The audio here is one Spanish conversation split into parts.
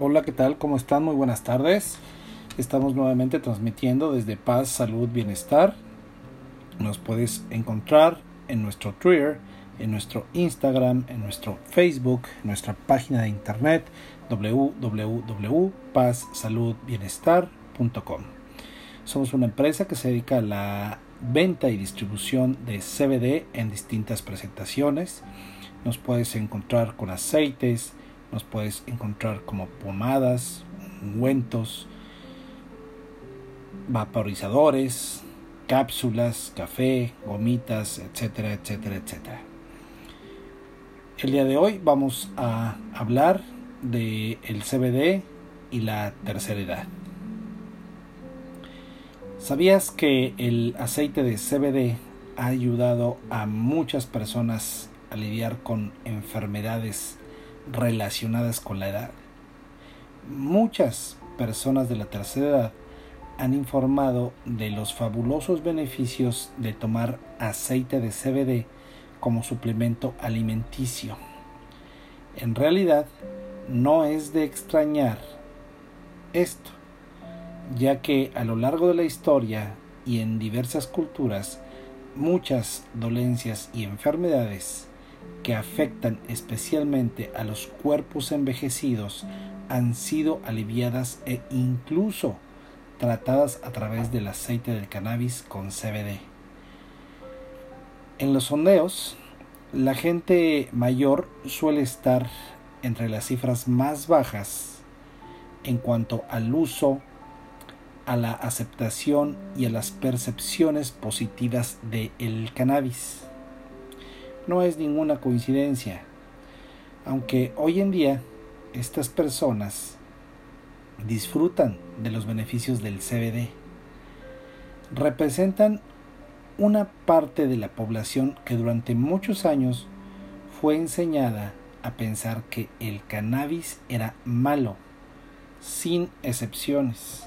Hola, ¿qué tal? ¿Cómo están? Muy buenas tardes. Estamos nuevamente transmitiendo desde Paz, Salud, Bienestar. Nos puedes encontrar en nuestro Twitter, en nuestro Instagram, en nuestro Facebook, en nuestra página de internet www.pazsaludbienestar.com. Somos una empresa que se dedica a la venta y distribución de CBD en distintas presentaciones. Nos puedes encontrar con aceites, nos puedes encontrar como pomadas, ungüentos, vaporizadores, cápsulas, café, gomitas, etcétera, etcétera, etcétera. El día de hoy vamos a hablar de el CBD y la tercera edad. ¿Sabías que el aceite de CBD ha ayudado a muchas personas a lidiar con enfermedades relacionadas con la edad. Muchas personas de la tercera edad han informado de los fabulosos beneficios de tomar aceite de CBD como suplemento alimenticio. En realidad, no es de extrañar esto, ya que a lo largo de la historia y en diversas culturas, muchas dolencias y enfermedades que afectan especialmente a los cuerpos envejecidos han sido aliviadas e incluso tratadas a través del aceite del cannabis con CBD. En los sondeos, la gente mayor suele estar entre las cifras más bajas en cuanto al uso, a la aceptación y a las percepciones positivas del el cannabis no es ninguna coincidencia, aunque hoy en día estas personas disfrutan de los beneficios del CBD. Representan una parte de la población que durante muchos años fue enseñada a pensar que el cannabis era malo, sin excepciones.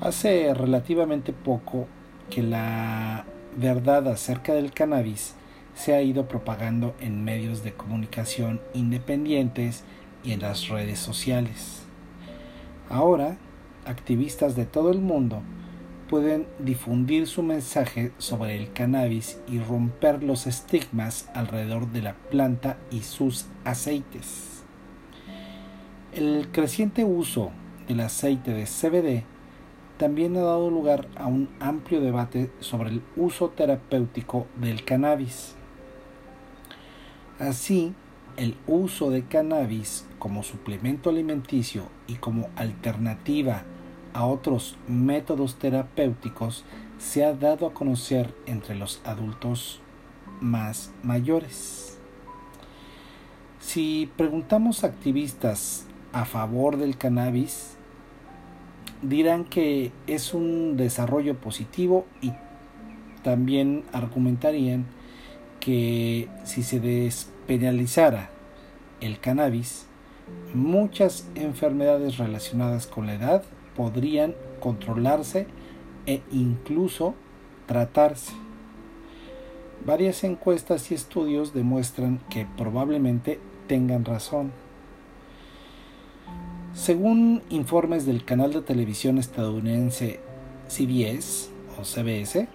Hace relativamente poco que la verdad acerca del cannabis se ha ido propagando en medios de comunicación independientes y en las redes sociales. Ahora, activistas de todo el mundo pueden difundir su mensaje sobre el cannabis y romper los estigmas alrededor de la planta y sus aceites. El creciente uso del aceite de CBD también ha dado lugar a un amplio debate sobre el uso terapéutico del cannabis. Así, el uso de cannabis como suplemento alimenticio y como alternativa a otros métodos terapéuticos se ha dado a conocer entre los adultos más mayores. Si preguntamos a activistas a favor del cannabis, dirán que es un desarrollo positivo y también argumentarían que si se despenalizara el cannabis, muchas enfermedades relacionadas con la edad podrían controlarse e incluso tratarse. Varias encuestas y estudios demuestran que probablemente tengan razón. Según informes del canal de televisión estadounidense CBS o CBS,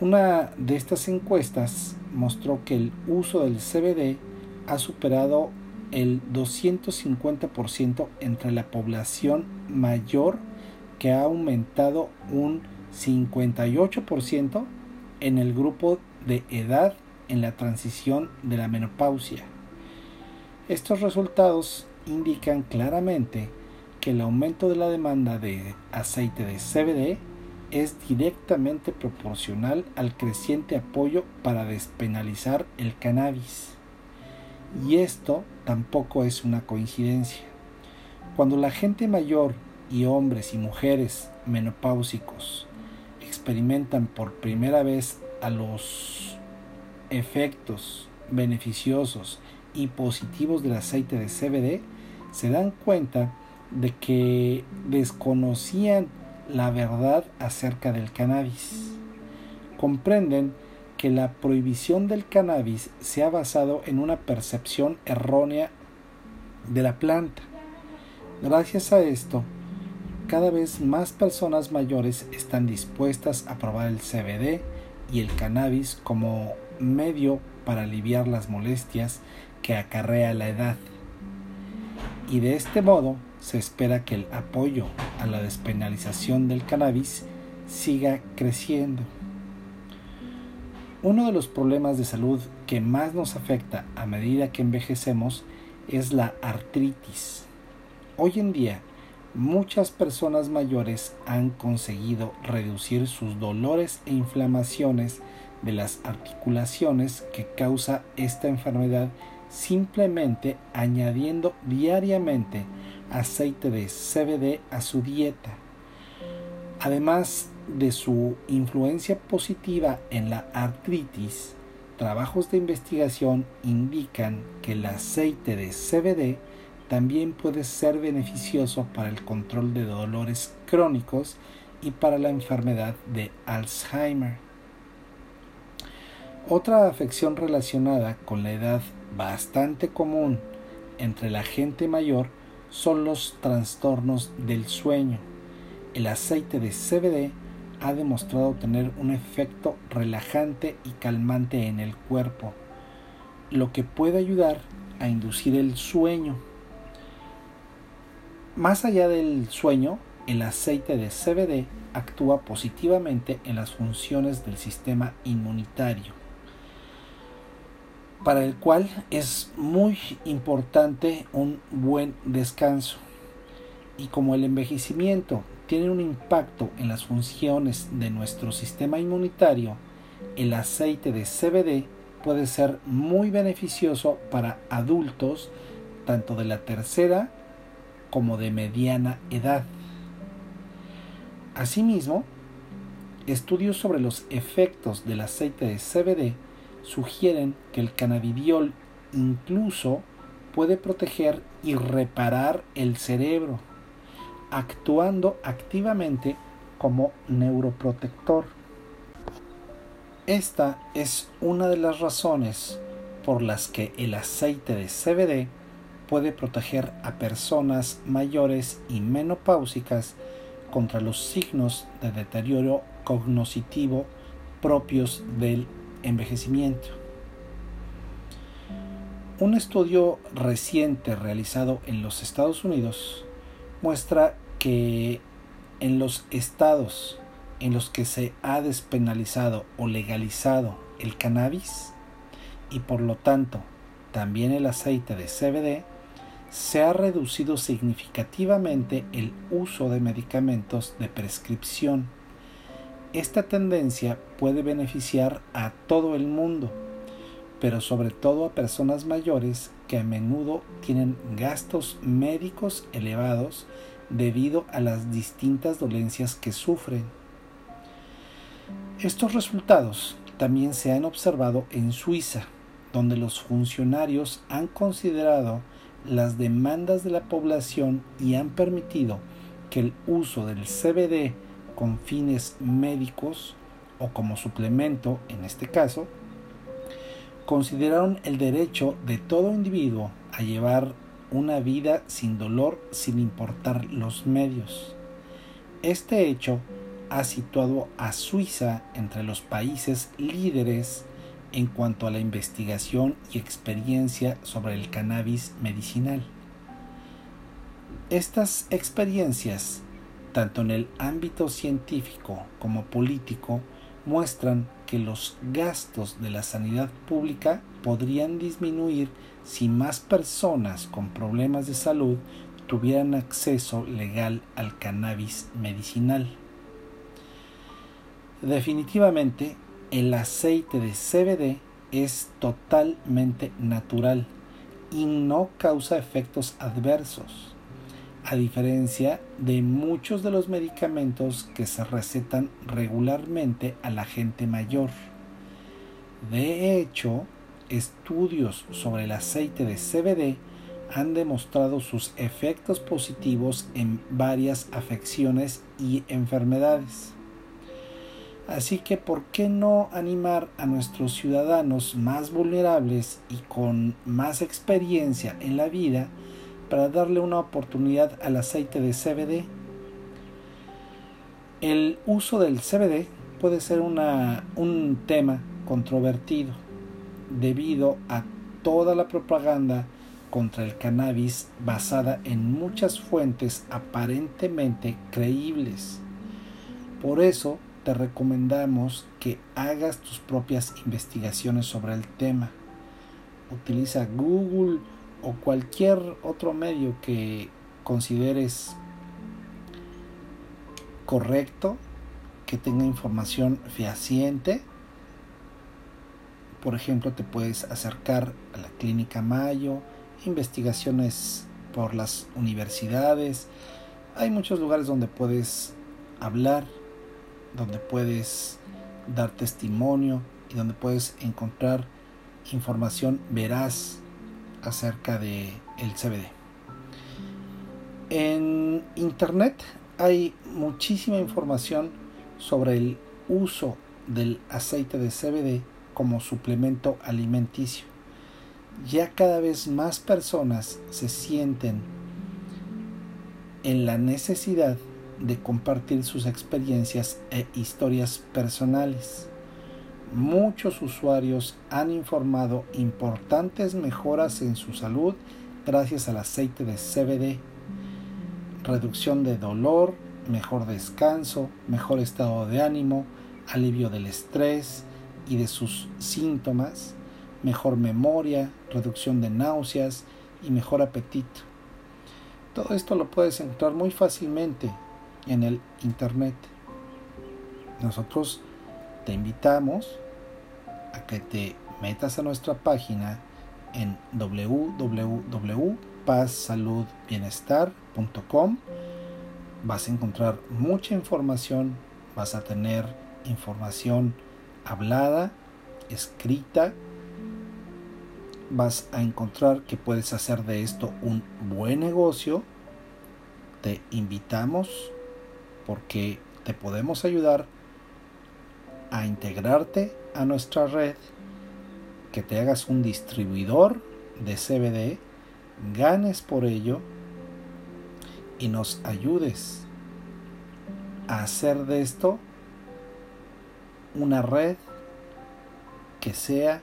una de estas encuestas mostró que el uso del CBD ha superado el 250% entre la población mayor que ha aumentado un 58% en el grupo de edad en la transición de la menopausia. Estos resultados indican claramente que el aumento de la demanda de aceite de CBD es directamente proporcional al creciente apoyo para despenalizar el cannabis. Y esto tampoco es una coincidencia. Cuando la gente mayor y hombres y mujeres menopáusicos experimentan por primera vez a los efectos beneficiosos y positivos del aceite de CBD, se dan cuenta de que desconocían la verdad acerca del cannabis. Comprenden que la prohibición del cannabis se ha basado en una percepción errónea de la planta. Gracias a esto, cada vez más personas mayores están dispuestas a probar el CBD y el cannabis como medio para aliviar las molestias que acarrea la edad. Y de este modo se espera que el apoyo a la despenalización del cannabis siga creciendo. Uno de los problemas de salud que más nos afecta a medida que envejecemos es la artritis. Hoy en día, muchas personas mayores han conseguido reducir sus dolores e inflamaciones de las articulaciones que causa esta enfermedad simplemente añadiendo diariamente aceite de CBD a su dieta. Además de su influencia positiva en la artritis, trabajos de investigación indican que el aceite de CBD también puede ser beneficioso para el control de dolores crónicos y para la enfermedad de Alzheimer. Otra afección relacionada con la edad bastante común entre la gente mayor son los trastornos del sueño. El aceite de CBD ha demostrado tener un efecto relajante y calmante en el cuerpo, lo que puede ayudar a inducir el sueño. Más allá del sueño, el aceite de CBD actúa positivamente en las funciones del sistema inmunitario, para el cual es muy importante un buen descanso. Y como el envejecimiento tiene un impacto en las funciones de nuestro sistema inmunitario, el aceite de CBD puede ser muy beneficioso para adultos tanto de la tercera como de mediana edad. Asimismo, estudios sobre los efectos del aceite de CBD sugieren que el cannabidiol incluso puede proteger y reparar el cerebro actuando activamente como neuroprotector. Esta es una de las razones por las que el aceite de CBD puede proteger a personas mayores y menopáusicas contra los signos de deterioro cognitivo propios del envejecimiento. Un estudio reciente realizado en los Estados Unidos muestra que en los estados en los que se ha despenalizado o legalizado el cannabis y por lo tanto también el aceite de CBD, se ha reducido significativamente el uso de medicamentos de prescripción. Esta tendencia puede beneficiar a todo el mundo, pero sobre todo a personas mayores que a menudo tienen gastos médicos elevados debido a las distintas dolencias que sufren. Estos resultados también se han observado en Suiza, donde los funcionarios han considerado las demandas de la población y han permitido que el uso del CBD con fines médicos o como suplemento en este caso, consideraron el derecho de todo individuo a llevar una vida sin dolor sin importar los medios. Este hecho ha situado a Suiza entre los países líderes en cuanto a la investigación y experiencia sobre el cannabis medicinal. Estas experiencias, tanto en el ámbito científico como político, muestran que los gastos de la sanidad pública podrían disminuir si más personas con problemas de salud tuvieran acceso legal al cannabis medicinal. Definitivamente, el aceite de CBD es totalmente natural y no causa efectos adversos, a diferencia de muchos de los medicamentos que se recetan regularmente a la gente mayor. De hecho, estudios sobre el aceite de CBD han demostrado sus efectos positivos en varias afecciones y enfermedades. Así que, ¿por qué no animar a nuestros ciudadanos más vulnerables y con más experiencia en la vida para darle una oportunidad al aceite de CBD. El uso del CBD puede ser una, un tema controvertido debido a toda la propaganda contra el cannabis basada en muchas fuentes aparentemente creíbles. Por eso te recomendamos que hagas tus propias investigaciones sobre el tema. Utiliza Google o cualquier otro medio que consideres correcto, que tenga información fehaciente. Por ejemplo, te puedes acercar a la Clínica Mayo, investigaciones por las universidades. Hay muchos lugares donde puedes hablar, donde puedes dar testimonio y donde puedes encontrar información veraz acerca de el CBD. En internet hay muchísima información sobre el uso del aceite de CBD como suplemento alimenticio ya cada vez más personas se sienten en la necesidad de compartir sus experiencias e historias personales. Muchos usuarios han informado importantes mejoras en su salud gracias al aceite de CBD, reducción de dolor, mejor descanso, mejor estado de ánimo, alivio del estrés y de sus síntomas, mejor memoria, reducción de náuseas y mejor apetito. Todo esto lo puedes encontrar muy fácilmente en el Internet. Nosotros te invitamos a que te metas a nuestra página en www.pazsaludbienestar.com. Vas a encontrar mucha información, vas a tener información hablada, escrita vas a encontrar que puedes hacer de esto un buen negocio. Te invitamos porque te podemos ayudar a integrarte a nuestra red, que te hagas un distribuidor de CBD, ganes por ello y nos ayudes a hacer de esto una red que sea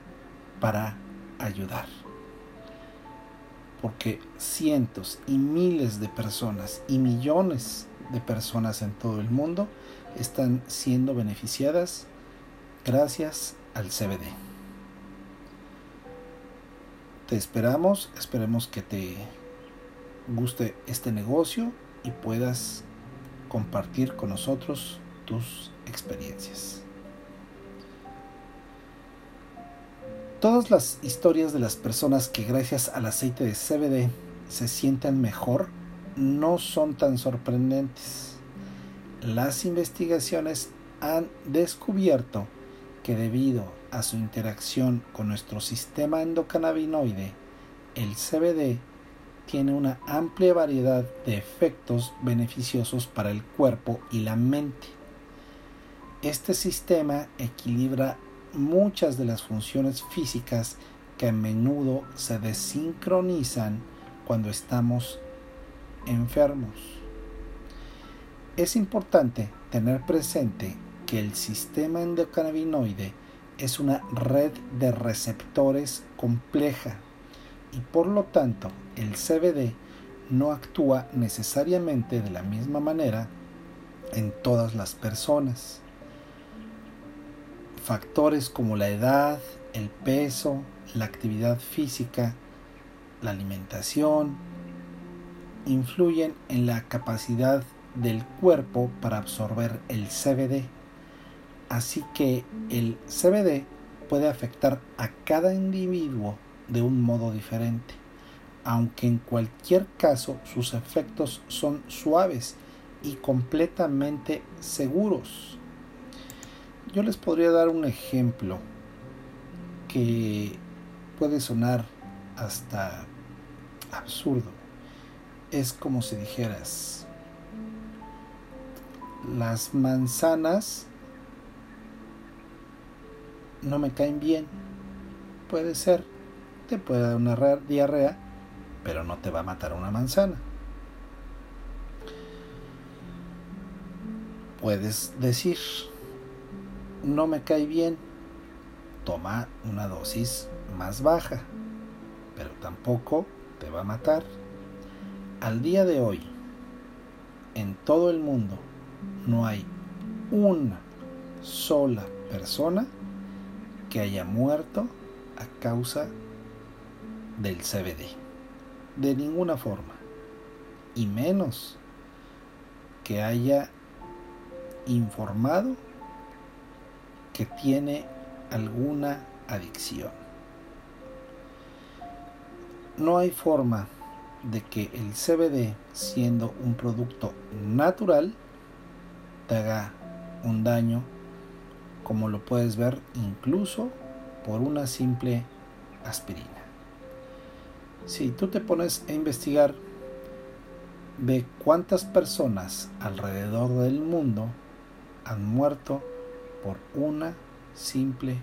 para ayudar. Porque cientos y miles de personas y millones de personas en todo el mundo están siendo beneficiadas gracias al CBD. Te esperamos, esperemos que te guste este negocio y puedas compartir con nosotros tus experiencias. Todas las historias de las personas que gracias al aceite de CBD se sienten mejor no son tan sorprendentes. Las investigaciones han descubierto que debido a su interacción con nuestro sistema endocannabinoide, el CBD tiene una amplia variedad de efectos beneficiosos para el cuerpo y la mente. Este sistema equilibra muchas de las funciones físicas que a menudo se desincronizan cuando estamos enfermos. Es importante tener presente que el sistema endocannabinoide es una red de receptores compleja y por lo tanto el CBD no actúa necesariamente de la misma manera en todas las personas. Factores como la edad, el peso, la actividad física, la alimentación, influyen en la capacidad del cuerpo para absorber el CBD. Así que el CBD puede afectar a cada individuo de un modo diferente, aunque en cualquier caso sus efectos son suaves y completamente seguros. Yo les podría dar un ejemplo que puede sonar hasta absurdo. Es como si dijeras, las manzanas no me caen bien. Puede ser, te puede dar una diarrea, pero no te va a matar una manzana. Puedes decir, no me cae bien, toma una dosis más baja, pero tampoco te va a matar. Al día de hoy, en todo el mundo, no hay una sola persona que haya muerto a causa del CBD. De ninguna forma. Y menos que haya informado que tiene alguna adicción. No hay forma de que el CBD, siendo un producto natural, te haga un daño, como lo puedes ver incluso por una simple aspirina. Si tú te pones a investigar, ve cuántas personas alrededor del mundo han muerto por una simple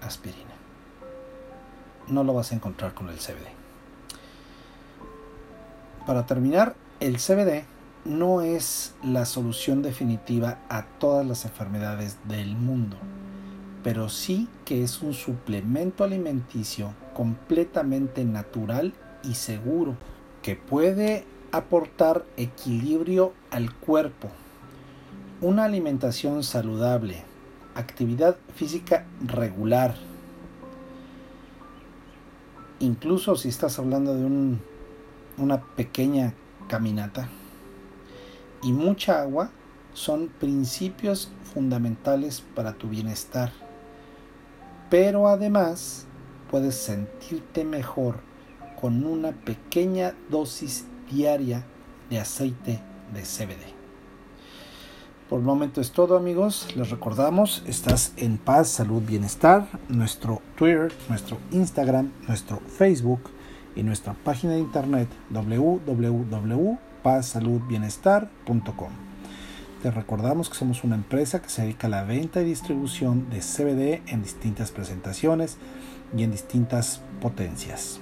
aspirina. No lo vas a encontrar con el CBD. Para terminar, el CBD no es la solución definitiva a todas las enfermedades del mundo, pero sí que es un suplemento alimenticio completamente natural y seguro que puede aportar equilibrio al cuerpo, una alimentación saludable, actividad física regular, incluso si estás hablando de un, una pequeña caminata, y mucha agua son principios fundamentales para tu bienestar. Pero además puedes sentirte mejor con una pequeña dosis diaria de aceite de CBD. Por el momento es todo amigos, les recordamos, estás en paz, salud, bienestar, nuestro Twitter, nuestro Instagram, nuestro Facebook y nuestra página de internet www.pazsaludbienestar.com. Te recordamos que somos una empresa que se dedica a la venta y distribución de CBD en distintas presentaciones y en distintas potencias.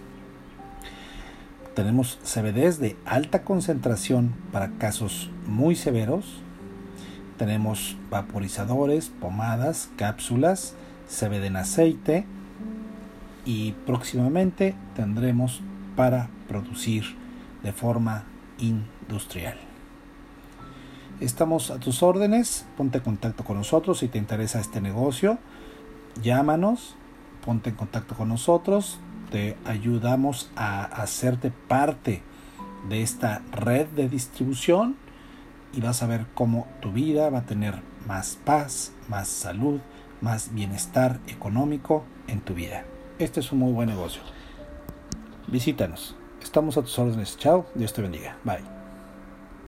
Tenemos CBDs de alta concentración para casos muy severos, tenemos vaporizadores, pomadas, cápsulas, CBD en aceite y próximamente tendremos para producir de forma industrial. Estamos a tus órdenes, ponte en contacto con nosotros si te interesa este negocio, llámanos, ponte en contacto con nosotros, te ayudamos a hacerte parte de esta red de distribución y vas a ver cómo tu vida va a tener más paz, más salud, más bienestar económico en tu vida. Este es un muy buen negocio. Visítanos. Estamos a tus órdenes. Chao. Dios te bendiga. Bye.